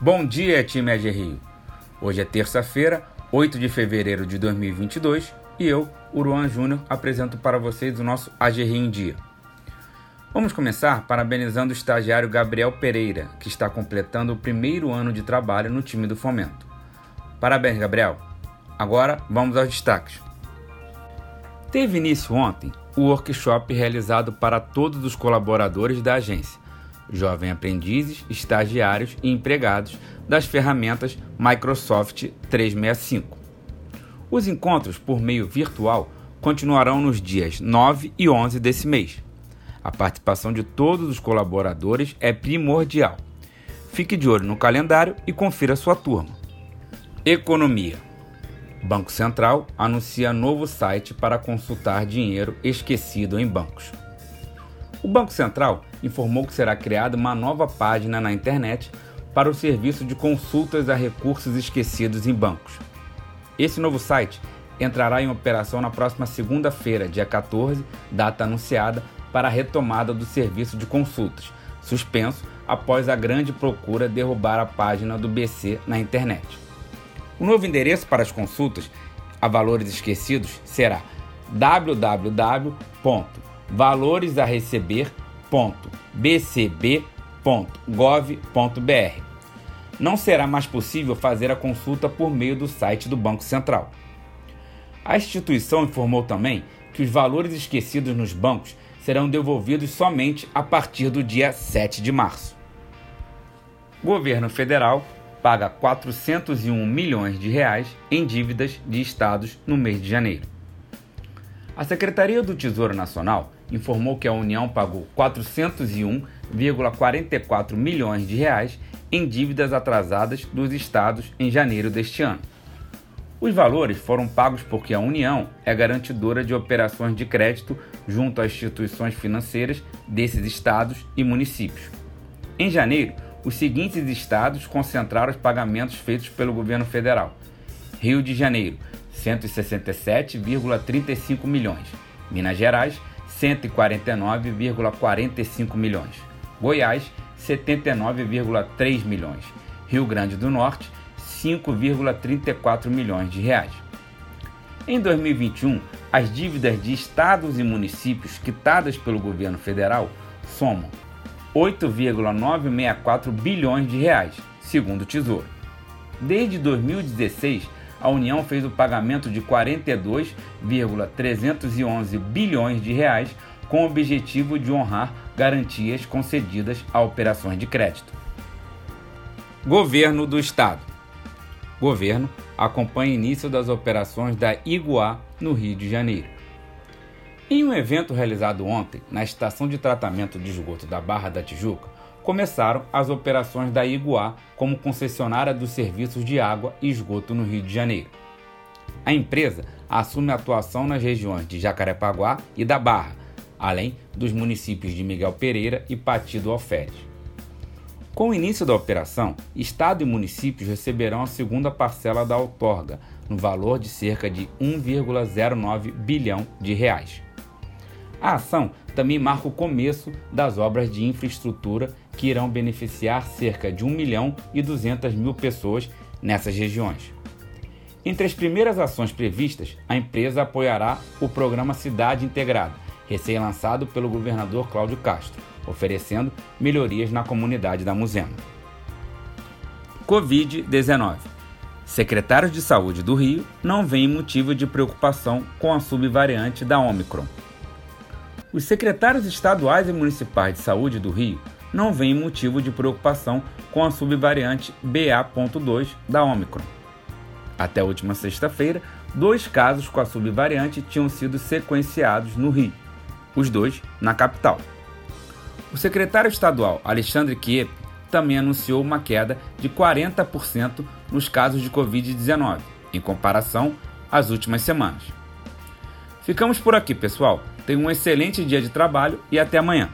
Bom dia, time AG Rio. Hoje é terça-feira, 8 de fevereiro de 2022 e eu, Uruan Júnior, apresento para vocês o nosso AG Rio em Dia. Vamos começar parabenizando o estagiário Gabriel Pereira, que está completando o primeiro ano de trabalho no time do Fomento. Parabéns, Gabriel. Agora vamos aos destaques. Teve início ontem o workshop realizado para todos os colaboradores da agência, jovens aprendizes, estagiários e empregados das ferramentas Microsoft 365. Os encontros por meio virtual continuarão nos dias 9 e 11 desse mês. A participação de todos os colaboradores é primordial. Fique de olho no calendário e confira sua turma. Economia. Banco Central anuncia novo site para consultar dinheiro esquecido em bancos. O Banco Central informou que será criada uma nova página na internet para o serviço de consultas a recursos esquecidos em bancos. Esse novo site entrará em operação na próxima segunda-feira, dia 14, data anunciada para a retomada do serviço de consultas, suspenso após a grande procura derrubar a página do BC na internet. O novo endereço para as consultas a valores esquecidos será www.valoresareceber.bcb.gov.br. Não será mais possível fazer a consulta por meio do site do Banco Central. A instituição informou também que os valores esquecidos nos bancos serão devolvidos somente a partir do dia 7 de março. Governo Federal paga 401 milhões de reais em dívidas de estados no mês de janeiro. A Secretaria do Tesouro Nacional informou que a União pagou 401,44 milhões de reais em dívidas atrasadas dos estados em janeiro deste ano. Os valores foram pagos porque a União é garantidora de operações de crédito junto às instituições financeiras desses estados e municípios. Em janeiro, os seguintes estados concentraram os pagamentos feitos pelo governo federal: Rio de Janeiro, 167,35 milhões, Minas Gerais, 149,45 milhões, Goiás, 79,3 milhões, Rio Grande do Norte, 5,34 milhões de reais. Em 2021, as dívidas de estados e municípios quitadas pelo governo federal somam 8,964 bilhões de reais, segundo o Tesouro. Desde 2016, a União fez o pagamento de 42,311 bilhões de reais com o objetivo de honrar garantias concedidas a operações de crédito. Governo do Estado. Governo acompanha início das operações da Iguá no Rio de Janeiro. Em um evento realizado ontem na estação de tratamento de esgoto da Barra da Tijuca, começaram as operações da Iguá como concessionária dos serviços de água e esgoto no Rio de Janeiro. A empresa assume atuação nas regiões de Jacarepaguá e da Barra, além dos municípios de Miguel Pereira e Patido Alferes. Com o início da operação, Estado e municípios receberão a segunda parcela da outorga, no valor de cerca de 1,09 bilhão de reais. A ação também marca o começo das obras de infraestrutura que irão beneficiar cerca de 1 milhão e 200 mil pessoas nessas regiões. Entre as primeiras ações previstas, a empresa apoiará o programa Cidade Integrada, recém-lançado pelo governador Cláudio Castro, oferecendo melhorias na comunidade da Muzema. Covid-19 Secretários de Saúde do Rio não veem motivo de preocupação com a subvariante da Omicron. Os secretários estaduais e municipais de saúde do Rio não veem motivo de preocupação com a subvariante BA.2 da Omicron. Até a última sexta-feira, dois casos com a subvariante tinham sido sequenciados no Rio, os dois na capital. O secretário estadual Alexandre Kiep também anunciou uma queda de 40% nos casos de Covid-19, em comparação às últimas semanas. Ficamos por aqui, pessoal. Tenha um excelente dia de trabalho e até amanhã.